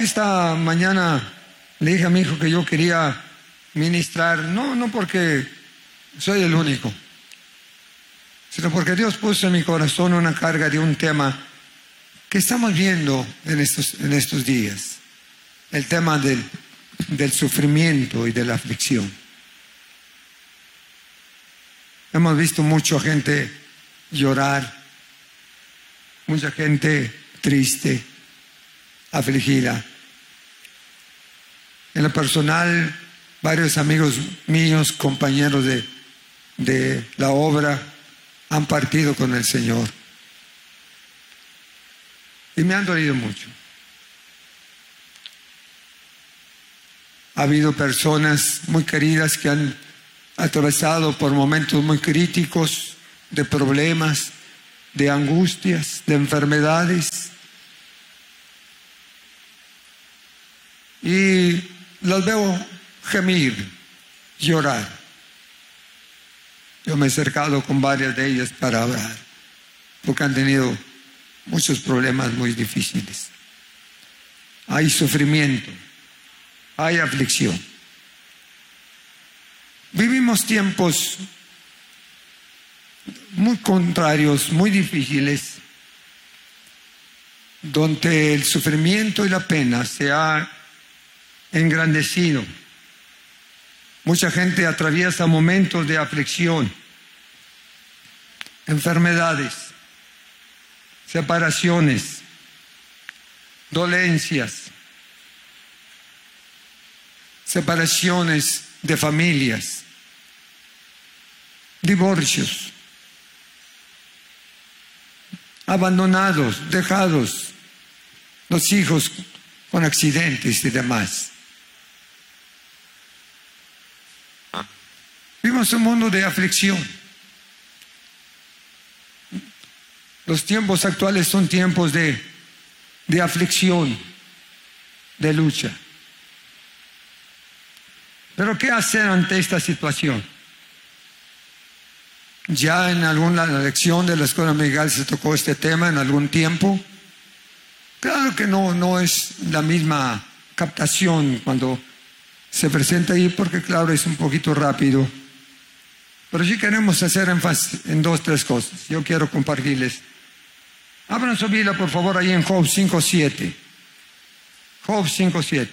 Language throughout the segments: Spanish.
Esta mañana le dije a mi hijo que yo quería ministrar, no, no porque soy el único, sino porque Dios puso en mi corazón una carga de un tema que estamos viendo en estos, en estos días, el tema del, del sufrimiento y de la aflicción. Hemos visto mucha gente llorar, mucha gente triste, afligida. En lo personal, varios amigos míos, compañeros de, de la obra, han partido con el Señor. Y me han dolido mucho. Ha habido personas muy queridas que han atravesado por momentos muy críticos de problemas, de angustias, de enfermedades. Y los veo gemir, llorar. Yo me he acercado con varias de ellas para hablar, porque han tenido muchos problemas muy difíciles. Hay sufrimiento, hay aflicción. Vivimos tiempos muy contrarios, muy difíciles, donde el sufrimiento y la pena se ha engrandecido. Mucha gente atraviesa momentos de aflicción, enfermedades, separaciones, dolencias, separaciones de familias, divorcios, abandonados, dejados, los hijos con accidentes y demás. Vivimos un mundo de aflicción. Los tiempos actuales son tiempos de, de aflicción, de lucha. Pero ¿qué hacer ante esta situación? Ya en alguna lección de la escuela Miguel se tocó este tema en algún tiempo. Claro que no, no es la misma captación cuando se presenta ahí, porque claro, es un poquito rápido. Pero sí queremos hacer énfasis en dos, tres cosas. Yo quiero compartirles. Abran su Biblia, por favor, ahí en Job 5.7. Job 5.7.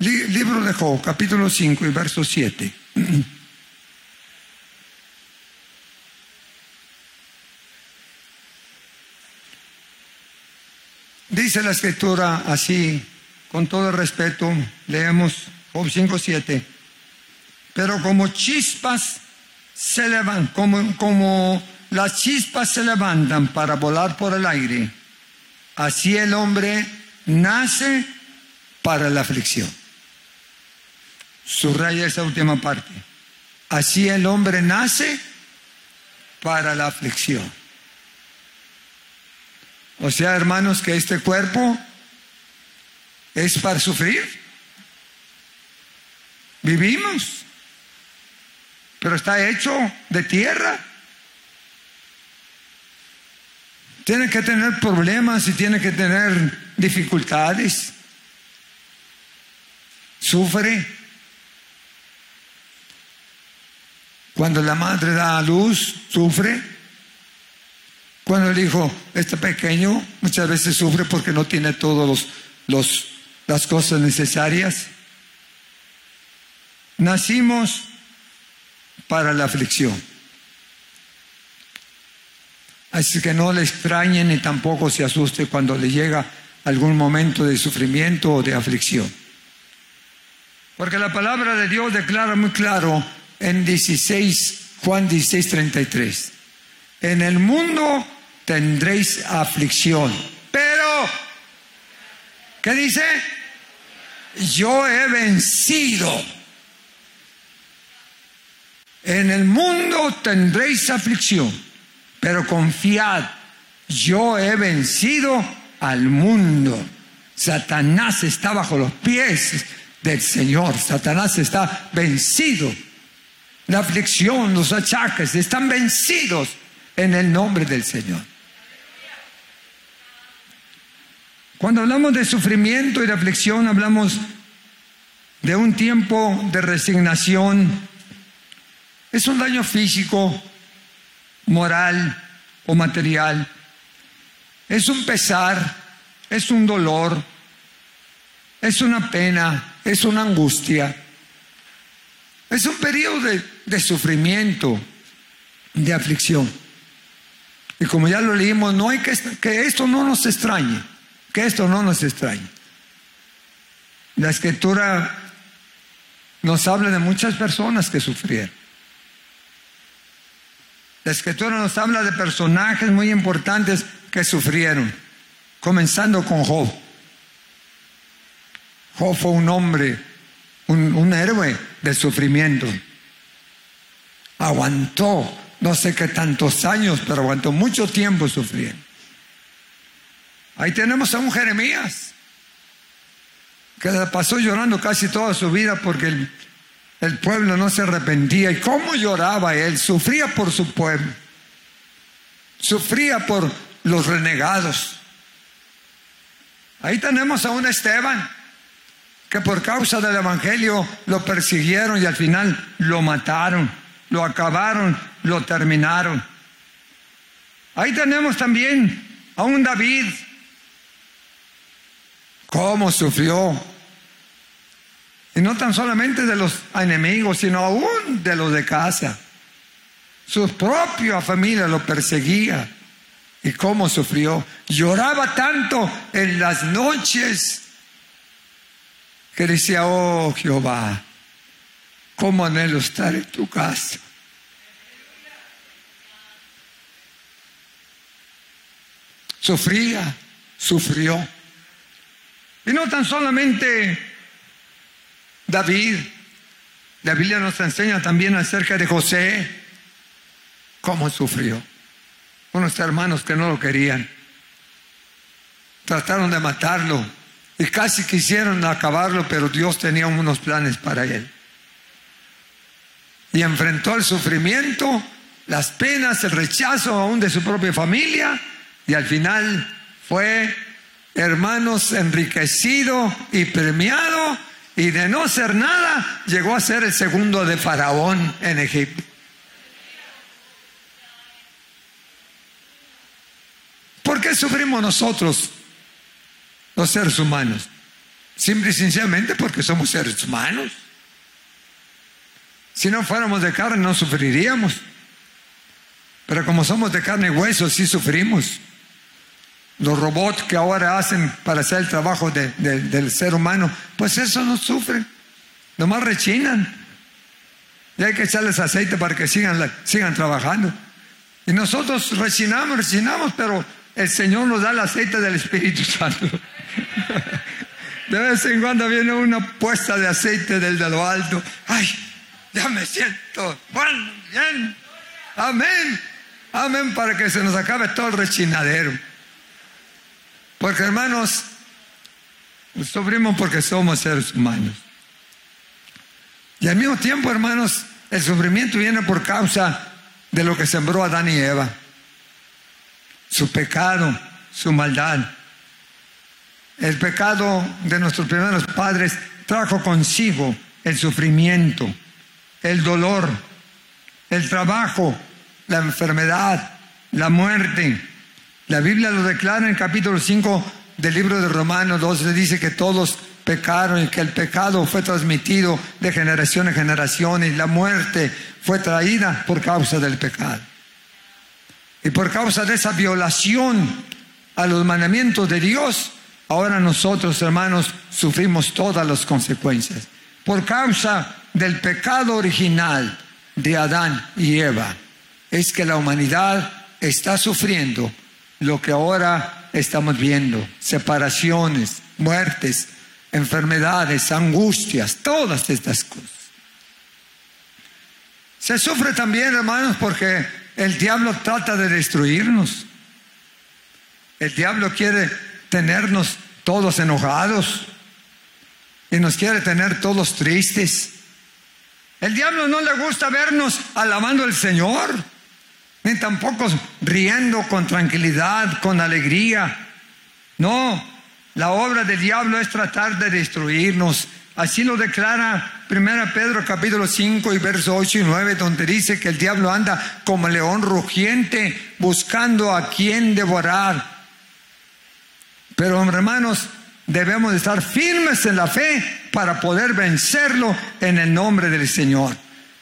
Libro de Job, capítulo 5 y verso 7. Dice la escritura así, con todo respeto, leemos Job 5.7, pero como chispas se levantan, como, como las chispas se levantan para volar por el aire, así el hombre nace para la aflicción. Subraya esa última parte. Así el hombre nace para la aflicción. O sea, hermanos, que este cuerpo es para sufrir. Vivimos, pero está hecho de tierra. Tiene que tener problemas y tiene que tener dificultades. Sufre. Cuando la madre da a luz, sufre. Cuando el hijo está pequeño, muchas veces sufre porque no tiene todas los, las cosas necesarias. Nacimos para la aflicción. Así que no le extrañe ni tampoco se asuste cuando le llega algún momento de sufrimiento o de aflicción. Porque la palabra de Dios declara muy claro en 16 Juan 16, 33. En el mundo tendréis aflicción, pero, ¿qué dice? Yo he vencido. En el mundo tendréis aflicción, pero confiad, yo he vencido al mundo. Satanás está bajo los pies del Señor. Satanás está vencido. La aflicción, los achaques están vencidos en el nombre del Señor. Cuando hablamos de sufrimiento y de aflicción, hablamos de un tiempo de resignación. Es un daño físico, moral o material. Es un pesar, es un dolor, es una pena, es una angustia. Es un periodo de, sufrimiento, de aflicción. Y como ya lo leímos, no hay que, que esto no nos extrañe, que esto no nos extrañe. La escritura nos habla de muchas personas que sufrieron. La escritura nos habla de personajes muy importantes que sufrieron, comenzando con Job. Job fue un hombre, un, un héroe del sufrimiento. Aguantó no sé qué tantos años, pero aguantó mucho tiempo sufriendo. Ahí tenemos a un Jeremías que pasó llorando casi toda su vida porque el, el pueblo no se arrepentía. ¿Y cómo lloraba él? Sufría por su pueblo. Sufría por los renegados. Ahí tenemos a un Esteban que por causa del Evangelio lo persiguieron y al final lo mataron, lo acabaron, lo terminaron. Ahí tenemos también a un David. ¿Cómo sufrió? Y no tan solamente de los enemigos, sino aún de los de casa. Su propia familia lo perseguía. ¿Y cómo sufrió? Lloraba tanto en las noches que decía, oh Jehová, cómo anhelo estar en tu casa. Sufría, sufrió. Y no tan solamente David, la Biblia nos enseña también acerca de José, cómo sufrió. Unos hermanos que no lo querían, trataron de matarlo, y casi quisieron acabarlo, pero Dios tenía unos planes para él. Y enfrentó el sufrimiento, las penas, el rechazo aún de su propia familia, y al final fue, hermanos, enriquecido y premiado, y de no ser nada, llegó a ser el segundo de Faraón en Egipto. ¿Por qué sufrimos nosotros los seres humanos? Simple y sencillamente porque somos seres humanos. Si no fuéramos de carne no sufriríamos. Pero como somos de carne y hueso, sí sufrimos. Los robots que ahora hacen para hacer el trabajo del ser humano, pues eso no sufren. Nomás rechinan. Y hay que echarles aceite para que sigan, trabajando. Y nosotros rechinamos, rechinamos, pero el Señor nos da el aceite del Espíritu Santo. De vez en cuando viene una puesta de aceite del de lo alto. Ay, ya me siento bueno, bien. Amén. Amén para que se nos acabe todo el rechinadero. Porque hermanos, sufrimos porque somos seres humanos. Y al mismo tiempo, hermanos, el sufrimiento viene por causa de lo que sembró Adán y Eva. Su pecado, su maldad. El pecado de nuestros primeros padres trajo consigo el sufrimiento, el dolor, el trabajo, la enfermedad, la muerte. La Biblia lo declara en el capítulo 5 del libro de Romanos 12, dice que todos pecaron y que el pecado fue transmitido de generación en generación y la muerte fue traída por causa del pecado. Y por causa de esa violación a los mandamientos de Dios, Ahora nosotros, hermanos, sufrimos todas las consecuencias. Por causa del pecado original, de Adán y Eva es que la humanidad está sufriendo lo que ahora estamos viendo, separaciones, muertes, enfermedades, angustias, todas estas cosas. Se sufre también, hermanos, porque el diablo trata de destruirnos. El diablo quiere tenernos todos enojados y nos quiere tener todos tristes. El diablo no le gusta vernos alabando al Señor, ni tampoco riendo con tranquilidad, con alegría. No, la obra del diablo es tratar de destruirnos. Así lo declara 1 Pedro capítulo 5 y verso 8 y 9, donde dice que el diablo anda como león rugiente buscando a quien devorar. Pero hermanos, debemos estar firmes en la fe para poder vencerlo en el nombre del Señor.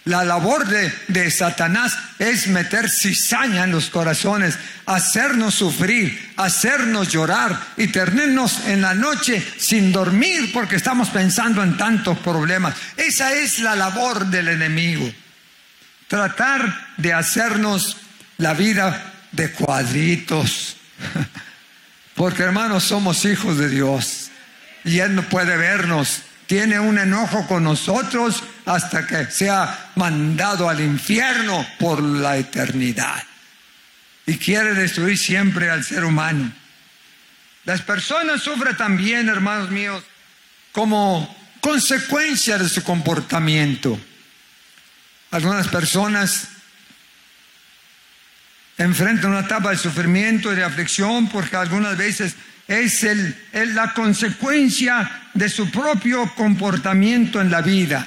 La labor de, Satanás es meter cizaña en los corazones, hacernos sufrir, hacernos llorar y tenernos en la noche sin dormir porque estamos pensando en tantos problemas. Esa es la labor del enemigo. Tratar de hacernos la vida de cuadritos. Porque hermanos, somos hijos de Dios. Y Él no puede vernos tiene un enojo con nosotros hasta que sea mandado al infierno por la eternidad. Y quiere destruir siempre al ser humano. Las personas sufren también, hermanos míos, como consecuencia de su comportamiento. Algunas personas enfrentan una etapa de sufrimiento y de aflicción porque algunas veces es el, la consecuencia de su propio comportamiento en la vida.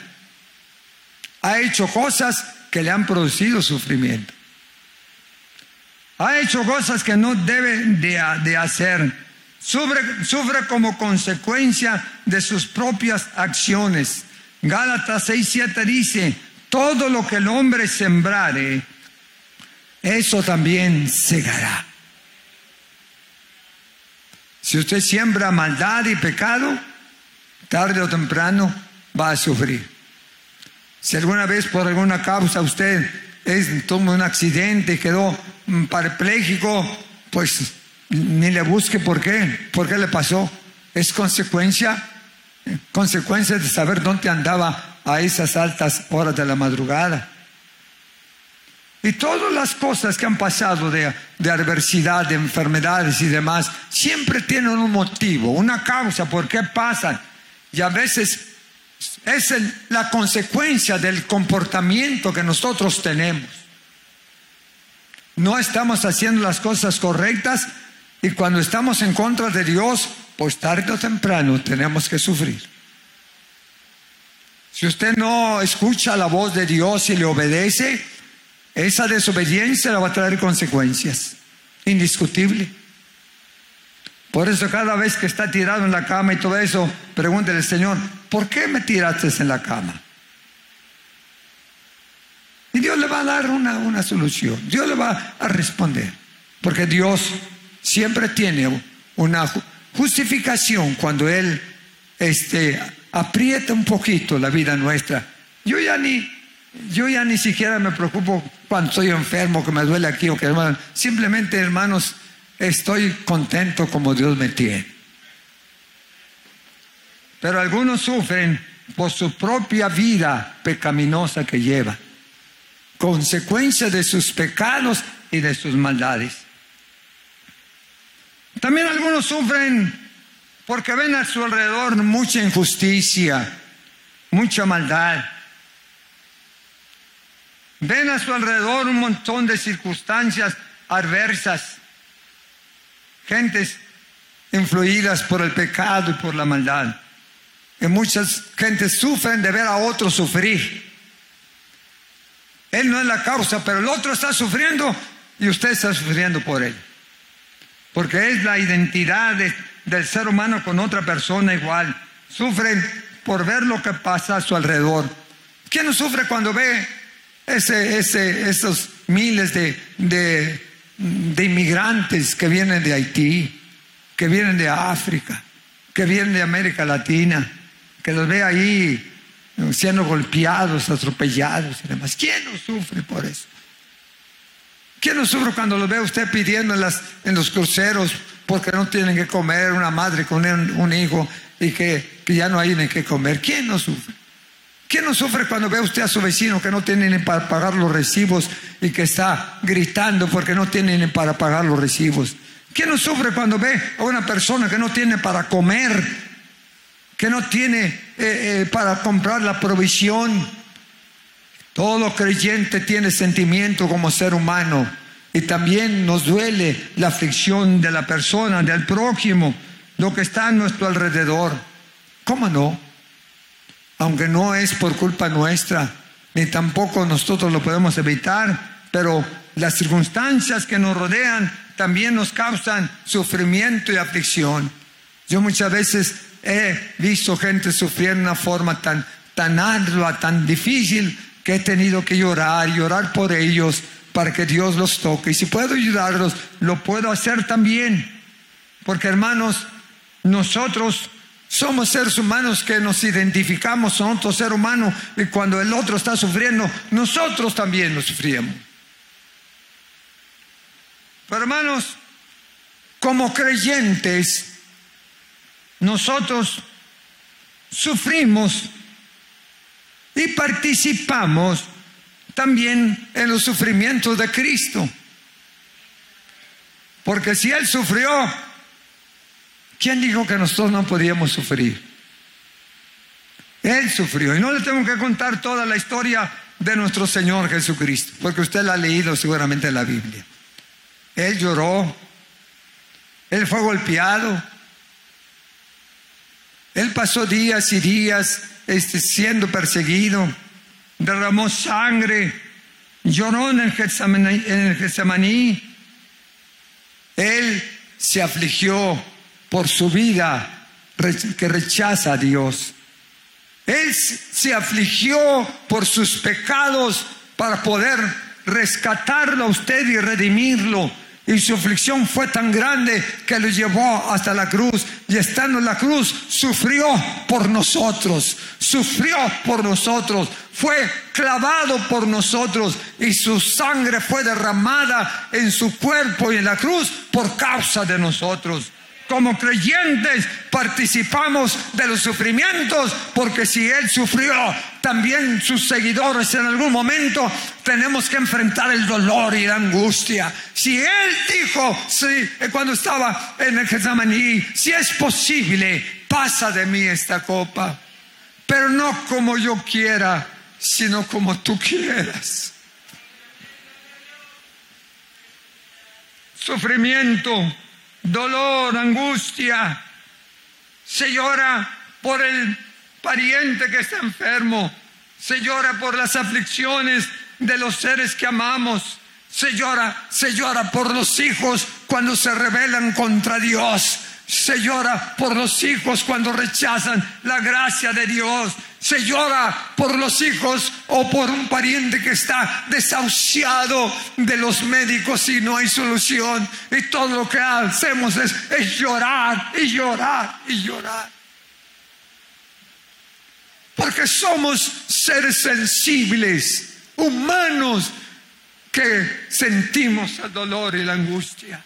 Ha hecho cosas que le han producido sufrimiento. Ha hecho cosas que no debe de, hacer. Sufre, sufre, como consecuencia de sus propias acciones. Gálatas 6:7 dice, todo lo que el hombre sembrare, eso también segará. Si usted siembra maldad y pecado, tarde o temprano va a sufrir. Si alguna vez por alguna causa usted es, tomó un accidente y quedó parapléjico, pues ni le busque por qué, por qué le pasó. Es consecuencia, consecuencia de saber dónde andaba a esas altas horas de la madrugada. Y todas las cosas que han pasado de, adversidad, de enfermedades y demás, siempre tienen un motivo, una causa por qué pasan. Y a veces es la consecuencia del comportamiento que nosotros tenemos. No estamos haciendo las cosas correctas y cuando estamos en contra de Dios, pues tarde o temprano tenemos que sufrir. Si usted no escucha la voz de Dios y le obedece, esa desobediencia le va a traer consecuencias, indiscutible. Por eso cada vez que está tirado en la cama y todo eso, pregúntele, Señor, ¿por qué me tiraste en la cama? Y Dios le va a dar una, una solución, Dios le va a responder, porque Dios siempre tiene una justificación cuando Él este, aprieta un poquito la vida nuestra. Yo ya ni, yo ya ni siquiera me preocupo cuando estoy enfermo, que me duele aquí o que hermano. Simplemente, hermanos, estoy contento como Dios me tiene. Pero algunos sufren por su propia vida pecaminosa que lleva, consecuencia de sus pecados y de sus maldades. También algunos sufren porque ven a su alrededor mucha injusticia, mucha maldad. Ven a su alrededor un montón de circunstancias adversas, gentes influidas por el pecado y por la maldad. Y muchas gentes sufren de ver a otros sufrir. Él no es la causa, pero el otro está sufriendo y usted está sufriendo por él. Porque es la identidad del ser humano con otra persona igual. Sufren por ver lo que pasa a su alrededor. ¿Quién no sufre cuando ve ese, ese, esos miles de, de, inmigrantes que vienen de Haití, que vienen de África, que vienen de América Latina, que los ve ahí siendo golpeados, atropellados y demás. ¿Quién no sufre por eso? ¿Quién no sufre cuando lo ve usted pidiendo en, los cruceros porque no tienen que comer una madre con un, hijo y que, que, ya no hay ni que comer? ¿Quién no sufre? ¿Quién no sufre cuando ve usted a su vecino que no tiene ni para pagar los recibos y que está gritando porque no tiene ni para pagar los recibos? ¿Quién no sufre cuando ve a una persona que no tiene para comer, que no tiene eh, eh, para comprar la provisión? Todo creyente tiene sentimiento como ser humano y también nos duele la aflicción de la persona, del prójimo, lo que está a nuestro alrededor. ¿Cómo no? Aunque no es por culpa nuestra, ni tampoco nosotros lo podemos evitar, pero las circunstancias que nos rodean también nos causan sufrimiento y aflicción. Yo muchas veces he visto gente sufrir de una forma tan, tan ardua, tan difícil, que he tenido que llorar y orar por ellos para que Dios los toque. Y si puedo ayudarlos, lo puedo hacer también. Porque hermanos, nosotros somos seres humanos que nos identificamos con otro ser humano y cuando el otro está sufriendo, nosotros también lo sufrimos. Pero hermanos, como creyentes, nosotros sufrimos y participamos también en los sufrimientos de Cristo. Porque si Él sufrió, ¿quién dijo que nosotros no podíamos sufrir? Él sufrió. Y no le tengo que contar toda la historia de nuestro Señor Jesucristo, porque usted la ha leído seguramente en la Biblia. Él lloró, Él fue golpeado, Él pasó días y días este, siendo perseguido, derramó sangre, lloró en el, Getsemaní, Él se afligió por su vida que rechaza a Dios. Él se afligió por sus pecados para poder rescatarlo a usted y redimirlo y su aflicción fue tan grande que lo llevó hasta la cruz. Y estando en la cruz, sufrió por nosotros. Sufrió por nosotros. Fue clavado por nosotros. Y su sangre fue derramada en su cuerpo y en la cruz por causa de nosotros como creyentes participamos de los sufrimientos, porque si Él sufrió, también sus seguidores en algún momento tenemos que enfrentar el dolor y la angustia. Si Él dijo, sí, cuando estaba en el Getsemaní, si es posible, pasa de mí esta copa, pero no como yo quiera, sino como tú quieras. Sufrimiento dolor, angustia. Se llora por el pariente que está enfermo. Se llora por las aflicciones de los seres que amamos. Se llora, se llora por los hijos cuando se rebelan contra Dios. Se llora por los hijos cuando rechazan la gracia de Dios. Se llora por los hijos o por un pariente que está desahuciado de los médicos y no hay solución. Y todo lo que hacemos es, llorar y llorar y llorar. Porque somos seres sensibles, humanos, que sentimos el dolor y la angustia.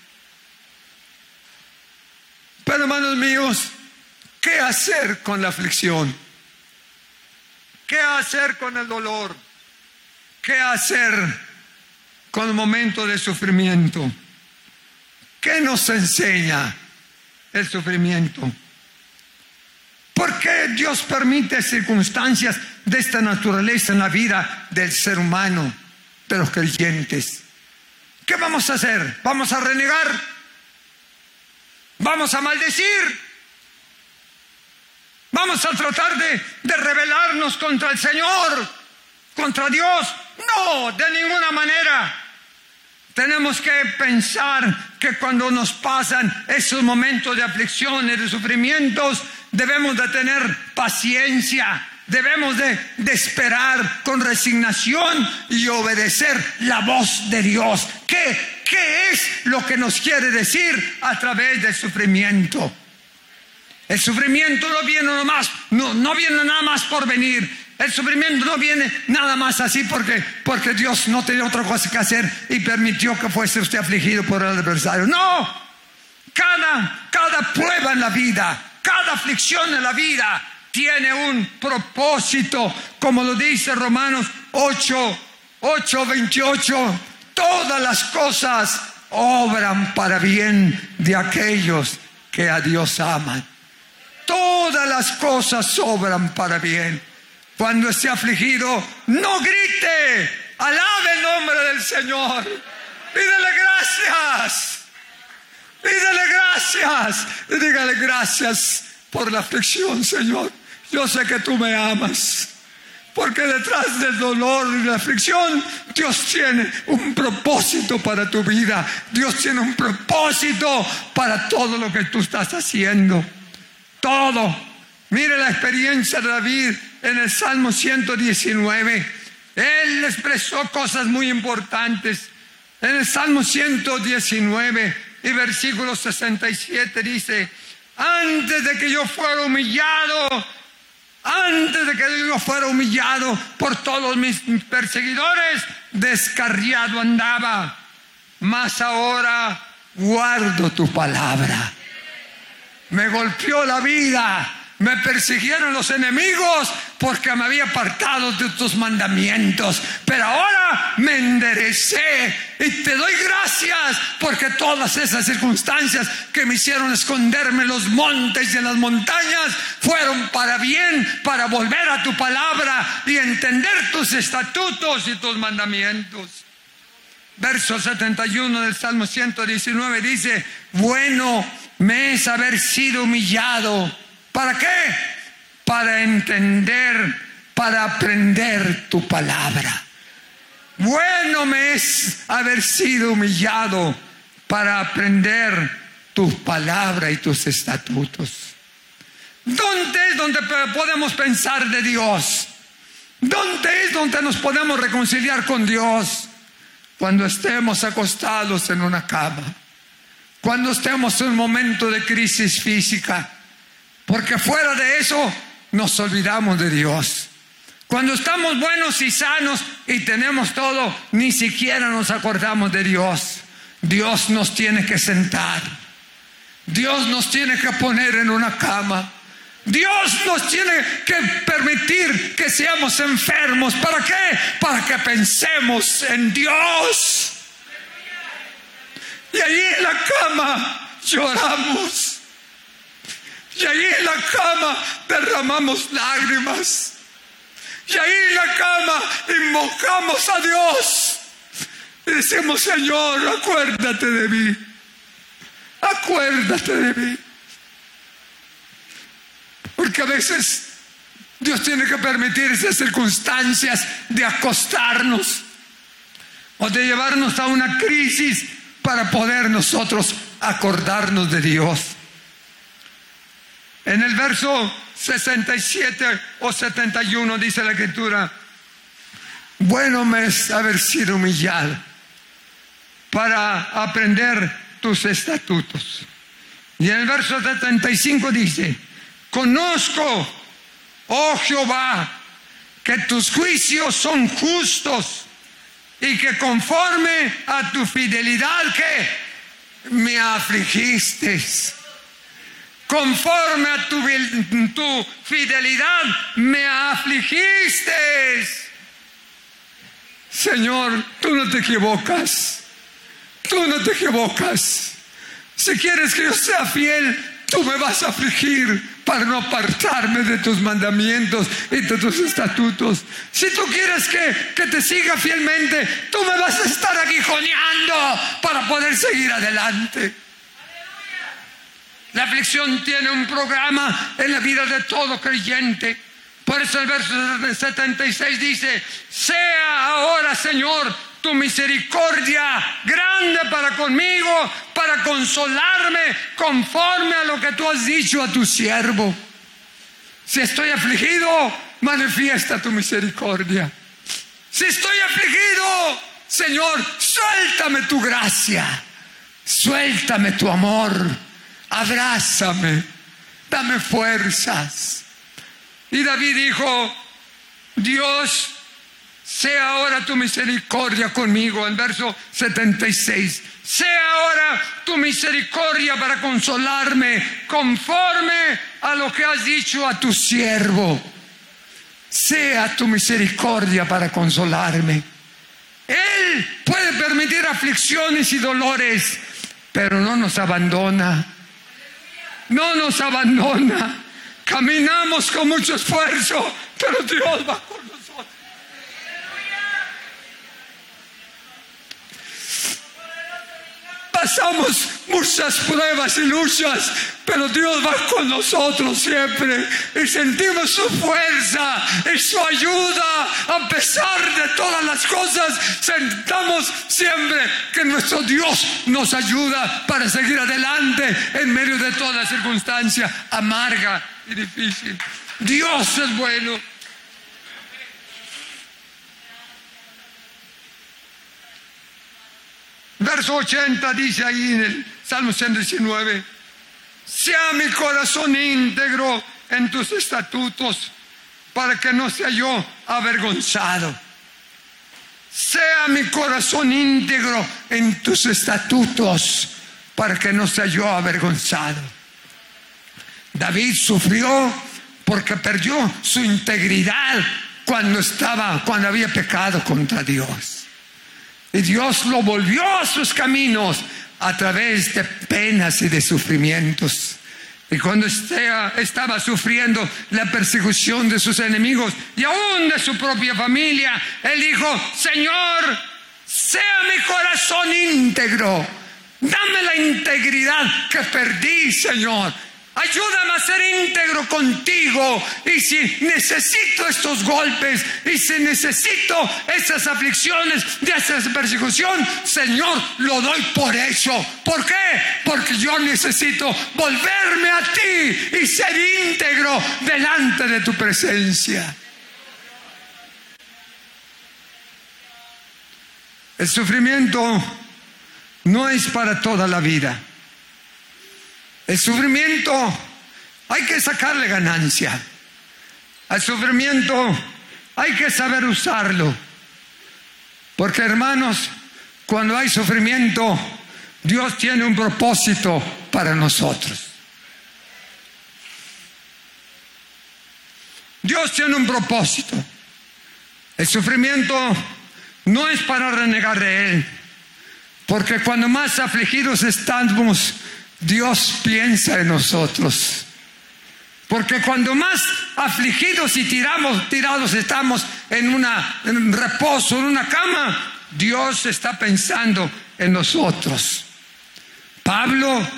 Pero hermanos míos, ¿qué hacer con la aflicción? ¿Qué hacer con el dolor? ¿Qué hacer con el momento de sufrimiento? ¿Qué nos enseña el sufrimiento? ¿Por qué Dios permite circunstancias de esta naturaleza en la vida del ser humano, de los creyentes? ¿Qué vamos a hacer? ¿Vamos a renegar? Vamos a maldecir. Vamos a tratar de, de rebelarnos contra el Señor, contra Dios. No, de ninguna manera. Tenemos que pensar que cuando nos pasan esos momentos de aflicciones, de sufrimientos, debemos de tener paciencia, debemos de, de, esperar con resignación y obedecer la voz de Dios. ¿Qué ¿Qué es lo que nos quiere decir a través del sufrimiento? El sufrimiento no viene, nomás, no, no viene nada más por venir. El sufrimiento no viene nada más así porque, porque Dios no tenía otra cosa que hacer y permitió que fuese usted afligido por el adversario. No, cada, cada prueba en la vida, cada aflicción en la vida tiene un propósito, como lo dice Romanos 8, 8, 28. Todas las cosas obran para bien de aquellos que a Dios aman. Todas las cosas obran para bien. Cuando esté afligido, no grite, alabe el nombre del Señor. Pídele gracias. Pídele gracias. Y dígale gracias por la aflicción, Señor. Yo sé que tú me amas. Porque detrás del dolor y la aflicción, Dios tiene un propósito para tu vida. Dios tiene un propósito para todo lo que tú estás haciendo. Todo. Mire la experiencia de David en el Salmo 119. Él expresó cosas muy importantes. En el Salmo 119 y versículo 67 dice, antes de que yo fuera humillado, antes de que yo fuera humillado por todos mis perseguidores, descarriado andaba, mas ahora guardo tu palabra. Me golpeó la vida, me persiguieron los enemigos porque me había apartado de tus mandamientos. Pero ahora me enderecé y te doy gracias porque todas esas circunstancias que me hicieron esconderme en los montes y en las montañas fueron para bien, para volver a tu palabra y entender tus estatutos y tus mandamientos. Verso 71 del Salmo 119 dice, bueno me es haber sido humillado ¿Para qué? Para entender, para aprender tu palabra. Bueno me es haber sido humillado para aprender tu palabra y tus estatutos. ¿Dónde es donde podemos pensar de Dios? ¿Dónde es donde nos podemos reconciliar con Dios? Cuando estemos acostados en una cama, cuando estemos en un momento de crisis física, porque fuera de eso nos olvidamos de Dios. Cuando estamos buenos y sanos y tenemos todo, ni siquiera nos acordamos de Dios. Dios nos tiene que sentar. Dios nos tiene que poner en una cama. Dios nos tiene que permitir que seamos enfermos. ¿Para qué? Para que pensemos en Dios. Y ahí en la cama lloramos. Y ahí en la cama derramamos lágrimas. Y ahí en la cama invocamos a Dios. Y decimos, Señor, acuérdate de mí. Acuérdate de mí. Porque a veces Dios tiene que permitir esas circunstancias de acostarnos o de llevarnos a una crisis para poder nosotros acordarnos de Dios. En el verso 67 o 71 dice la escritura, bueno me es haber sido humillado para aprender tus estatutos. Y en el verso 75 dice, conozco, oh Jehová, que tus juicios son justos y que conforme a tu fidelidad que me afligiste conforme a tu, tu fidelidad me afligiste. Señor, tú no te equivocas. Tú no te equivocas. Si quieres que yo sea fiel, tú me vas a afligir para no apartarme de tus mandamientos y de tus estatutos. Si tú quieres que, que te siga fielmente, tú me vas a estar aguijoneando para poder seguir adelante. La aflicción tiene un programa en la vida de todo creyente. Por eso el verso 76 dice, sea ahora Señor tu misericordia grande para conmigo, para consolarme conforme a lo que tú has dicho a tu siervo. Si estoy afligido, manifiesta tu misericordia. Si estoy afligido, Señor, suéltame tu gracia, suéltame tu amor abrázame, dame fuerzas. Y David dijo, Dios, sea ahora tu misericordia conmigo, en verso 76. Sea ahora tu misericordia para consolarme conforme a lo que has dicho a tu siervo. Sea tu misericordia para consolarme. Él puede permitir aflicciones y dolores, pero no nos abandona. No nos abandona. Caminamos con mucho esfuerzo, pero Dios va con Pasamos muchas pruebas y luchas, pero Dios va con nosotros siempre y sentimos su fuerza y su ayuda. A pesar de todas las cosas, sentamos siempre que nuestro Dios nos ayuda para seguir adelante en medio de toda circunstancia amarga y difícil. Dios es bueno. Verso 80 dice ahí en el Salmo 119, sea mi corazón íntegro en tus estatutos para que no sea yo avergonzado. Sea mi corazón íntegro en tus estatutos para que no sea yo avergonzado. David sufrió porque perdió su integridad cuando estaba, cuando había pecado contra Dios. Y Dios lo volvió a sus caminos a través de penas y de sufrimientos. Y cuando estaba sufriendo la persecución de sus enemigos y aún de su propia familia, él dijo, Señor, sea mi corazón íntegro, dame la integridad que perdí, Señor. Ayúdame a ser íntegro contigo. Y si necesito estos golpes, y si necesito estas aflicciones de esta persecución, Señor, lo doy por eso. ¿Por qué? Porque yo necesito volverme a ti y ser íntegro delante de tu presencia. El sufrimiento no es para toda la vida. El sufrimiento hay que sacarle ganancia. Al sufrimiento hay que saber usarlo. Porque hermanos, cuando hay sufrimiento, Dios tiene un propósito para nosotros. Dios tiene un propósito. El sufrimiento no es para renegar de Él. Porque cuando más afligidos estamos, Dios piensa en nosotros. Porque cuando más afligidos y tiramos, tirados estamos en, un reposo, en una cama, Dios está pensando en nosotros. Pablo,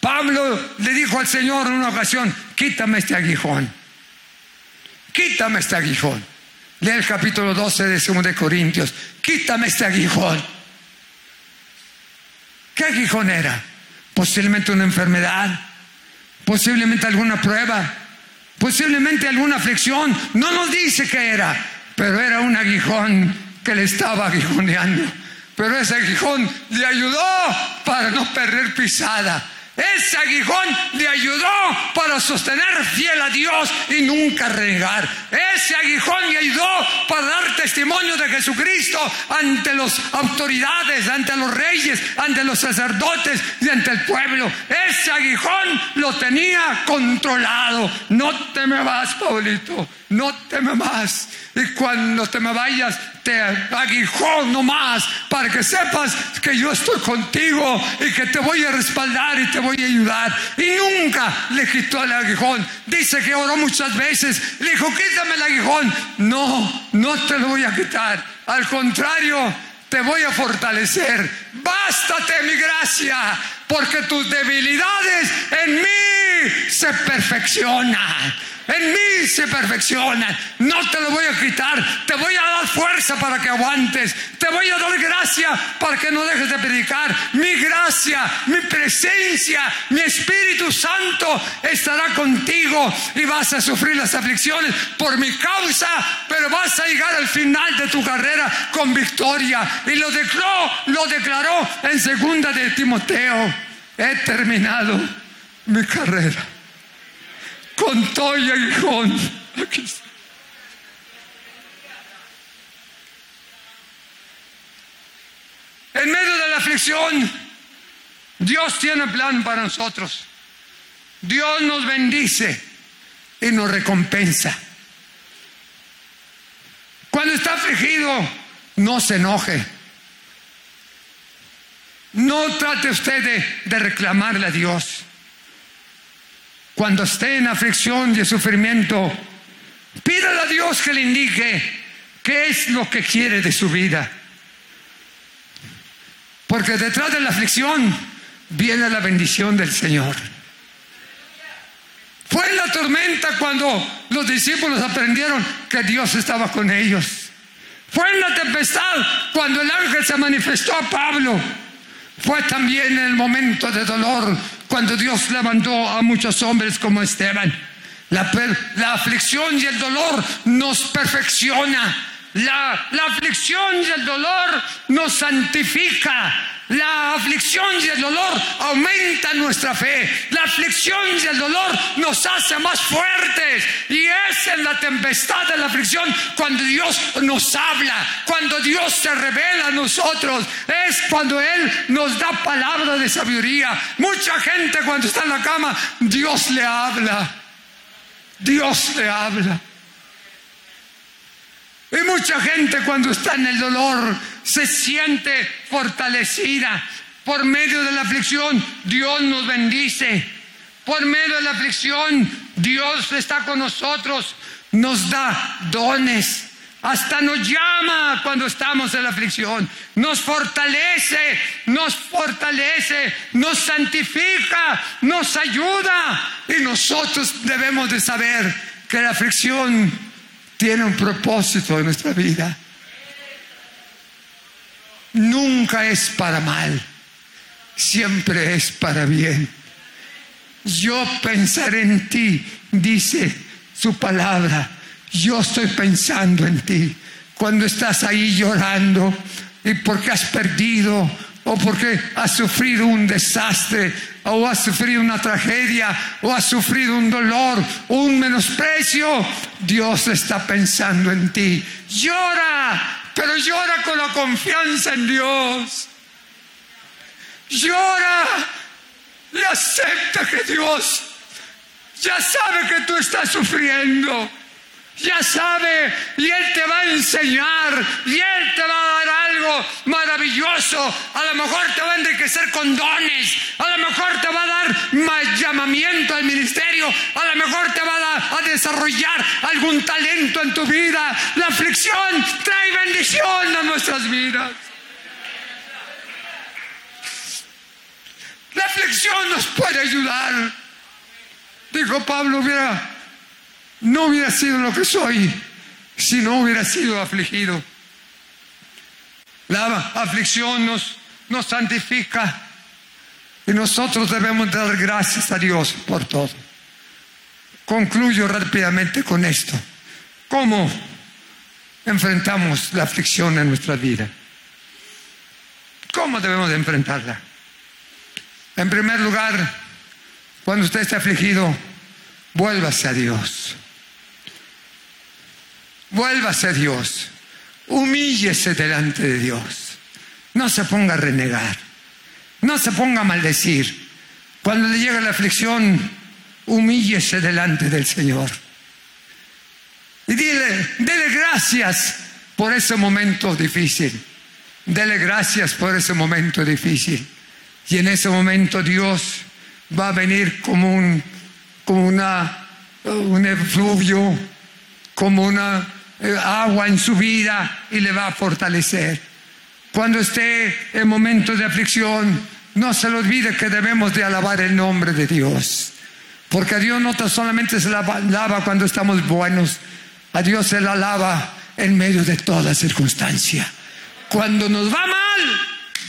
Pablo le dijo al Señor en una ocasión, quítame este aguijón, quítame este aguijón. Lee el capítulo 12 de 2 de Corintios, quítame este aguijón. ¿Qué aguijón era? Posiblemente una enfermedad, posiblemente alguna prueba, posiblemente alguna aflicción. No nos dice qué era, pero era un aguijón que le estaba aguijoneando. Pero ese aguijón le ayudó para no perder pisada. Ese aguijón le ayudó para sostener fiel a Dios y nunca renegar. Ese aguijón le ayudó para dar testimonio de Jesucristo ante las autoridades, ante los reyes, ante los sacerdotes y ante el pueblo. Ese aguijón lo tenía controlado. No te me vas, Paulito. No te me vas. Y cuando te me vayas, te aguijón nomás para que sepas que yo estoy contigo y que te voy a respaldar y te voy a ayudar. Y nunca le quitó el aguijón. Dice que oró muchas veces. Le dijo, quítame el aguijón. No, no te lo voy a quitar. Al contrario, te voy a fortalecer. Bástate mi gracia, porque tus debilidades en mí se perfeccionan en mí se perfeccionan. No te lo voy a quitar. Te voy a dar fuerza para que aguantes. Te voy a dar gracia para que no dejes de predicar. Mi gracia, mi presencia, mi Espíritu Santo estará contigo y vas a sufrir las aflicciones por mi causa, pero vas a llegar al final de tu carrera con victoria. Y lo declaró, lo declaró en segunda de Timoteo. He terminado mi carrera con todo y aguijón. En medio de la aflicción, Dios tiene plan para nosotros. Dios nos bendice y nos recompensa. Cuando está afligido, no se enoje. No trate usted de, de reclamarle a Dios. Cuando esté en aflicción y sufrimiento, pídale a Dios que le indique qué es lo que quiere de su vida. Porque detrás de la aflicción viene la bendición del Señor. Fue en la tormenta cuando los discípulos aprendieron que Dios estaba con ellos. Fue en la tempestad cuando el ángel se manifestó a Pablo. Fue también en el momento de dolor cuando Dios levantó a muchos hombres como Esteban. La, la aflicción y el dolor nos perfecciona. La, la aflicción y el dolor nos santifica. La aflicción y el dolor aumentan nuestra fe. La aflicción y el dolor nos hace más fuertes. Y es en la tempestad de la aflicción cuando Dios nos habla, cuando Dios se revela a nosotros. Es cuando Él nos da palabra de sabiduría. Mucha gente cuando está en la cama, Dios le habla. Dios le habla. Y mucha gente cuando está en el dolor se siente fortalecida. Por medio de la aflicción Dios nos bendice. Por medio de la aflicción Dios está con nosotros. Nos da dones. Hasta nos llama cuando estamos en la aflicción. Nos fortalece, nos fortalece, nos santifica, nos ayuda. Y nosotros debemos de saber que la aflicción tiene un propósito en nuestra vida. Nunca es para mal, siempre es para bien. Yo pensaré en ti, dice su palabra. Yo estoy pensando en ti. Cuando estás ahí llorando y porque has perdido o porque has sufrido un desastre o has sufrido una tragedia o has sufrido un dolor o un menosprecio, Dios está pensando en ti. Llora, pero llora con la confianza en Dios. Llora y acepta que Dios ya sabe que tú estás sufriendo ya sabe y Él te va a enseñar y Él te va a dar algo maravilloso. A lo mejor te va a enriquecer con dones, a lo mejor te va a dar más llamamiento al ministerio, a lo mejor te va a, dar, a desarrollar algún talento en tu vida. La aflicción trae bendición a nuestras vidas. La aflicción nos puede ayudar. Dijo Pablo, mira, no hubiera sido lo que soy si no hubiera sido afligido. La aflicción nos, nos santifica y nosotros debemos dar gracias a Dios por todo. Concluyo rápidamente con esto. ¿Cómo enfrentamos la aflicción en nuestra vida? ¿Cómo debemos de enfrentarla? En primer lugar, cuando usted esté afligido, vuélvase a Dios. Vuélvase a Dios. Humíllese delante de Dios. No se ponga a renegar. No se ponga a maldecir. Cuando le llegue la aflicción, humíllese delante del Señor. Y dile, dele gracias por ese momento difícil. Dele gracias por ese momento difícil. Y en ese momento Dios va a venir como un, como una, un efluvio, como una agua en su vida y le va a fortalecer. Cuando esté en momentos de aflicción, no se le olvide que debemos de alabar el nombre de Dios. Porque a Dios no solamente se la alaba cuando estamos buenos, a Dios se la alaba en medio de toda circunstancia. Cuando nos va mal,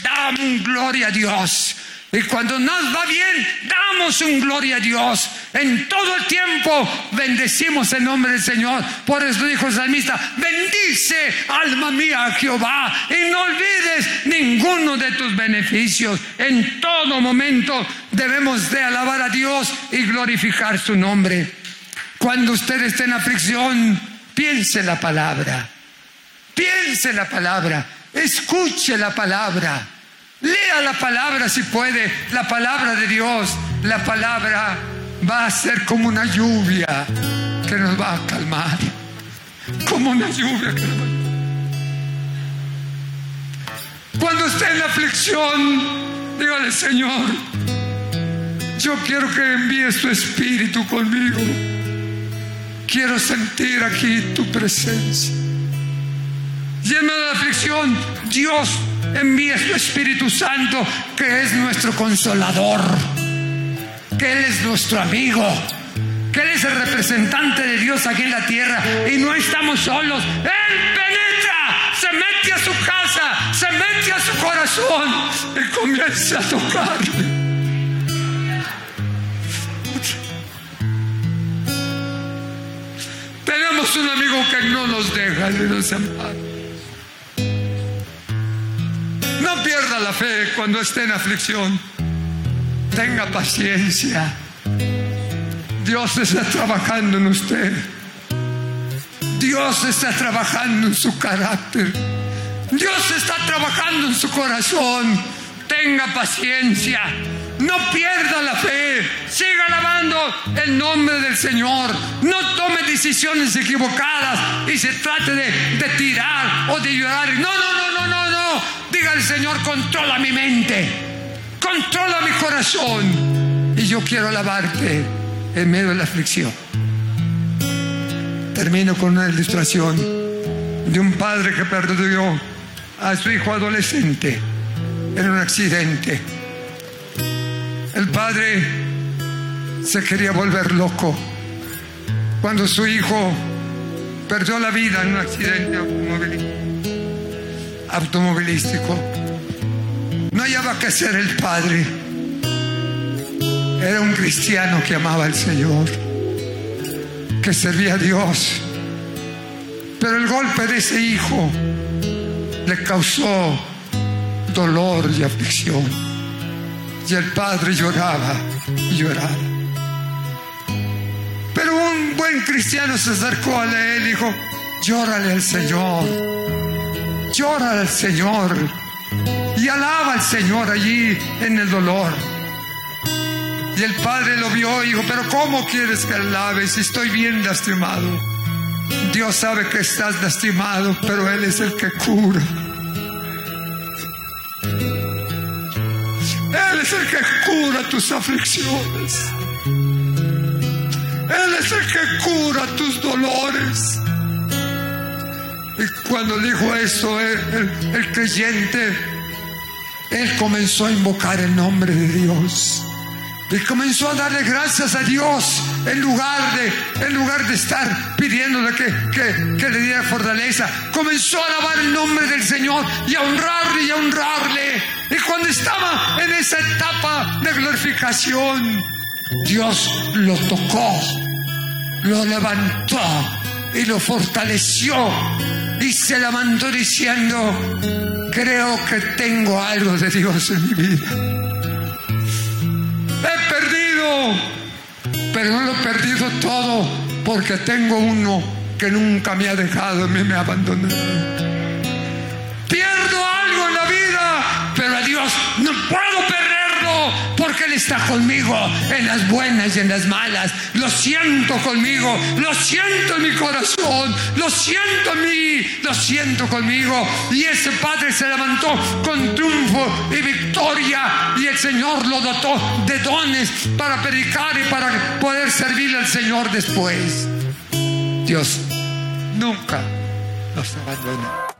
damos gloria a Dios. Y cuando nos va bien, damos un gloria a Dios. En todo el tiempo bendecimos el nombre del Señor. Por eso dijo el salmista, bendice alma mía Jehová y no olvides ninguno de tus beneficios. En todo momento debemos de alabar a Dios y glorificar su nombre. Cuando usted esté en aflicción, piense la palabra. Piense la palabra. Escuche la palabra Lea la palabra si puede, la palabra de Dios. La palabra va a ser como una lluvia que nos va a calmar. Como una lluvia que nos va a Cuando esté en la aflicción, dígale, Señor, yo quiero que envíes tu espíritu conmigo. Quiero sentir aquí tu presencia. Lleno de la aflicción, Dios envía su Espíritu Santo, que es nuestro consolador, que Él es nuestro amigo, que Él es el representante de Dios aquí en la tierra y no estamos solos. Él penetra, se mete a su casa, se mete a su corazón y comienza a tocarle. Tenemos un amigo que no nos deja de nos No la fe cuando esté en aflicción. Tenga paciencia. Dios está trabajando en usted. Dios está trabajando en su carácter. Dios está trabajando en su corazón. Tenga paciencia. No pierda la fe. Siga alabando el nombre del Señor. No tome decisiones equivocadas y se trate de, de tirar o de llorar. No, no, no. Diga al Señor, controla mi mente. Controla mi corazón. Y yo quiero alabarte en medio de la aflicción. Termino con una ilustración de un padre que perdió a su hijo adolescente en un accidente el padre se quería volver loco cuando su hijo perdió la vida en un accidente automovilístico. No hallaba que ser el padre. Era un cristiano que amaba al Señor, que servía a Dios. Pero el golpe de ese hijo le causó dolor y aflicción. Y el padre lloraba y lloraba. Pero un buen cristiano se acercó a él y dijo, llórale al Señor, llórale al Señor y alaba al Señor allí en el dolor. Y el padre lo vio y dijo, pero ¿cómo quieres que alabe si estoy bien lastimado? Dios sabe que estás lastimado, pero Él es el que cura. Él es el que cura tus aflicciones. Él es el que cura tus dolores. Y cuando dijo eso, el, creyente, él comenzó a invocar el nombre de Dios. Y comenzó a darle gracias a Dios en lugar de, en lugar de estar pidiéndole que, que, que, le diera fortaleza. Comenzó a alabar el nombre del Señor y a honrarle y a honrarle. Y cuando estaba en esa etapa de glorificación, Dios lo tocó, lo levantó y lo fortaleció. Se levantó diciendo, creo que tengo algo de Dios en mi vida pero no lo he perdido todo porque tengo uno que nunca me ha dejado ni me ha abandonado. Pierdo algo en la vida, pero a Dios no puedo porque Él está conmigo en las buenas y en las malas. Lo siento conmigo, lo siento en mi corazón, lo siento en mí, lo siento conmigo. Y ese Padre se levantó con triunfo y victoria y el Señor lo dotó de dones para predicar y para poder servirle al Señor después. Dios nunca nos abandona.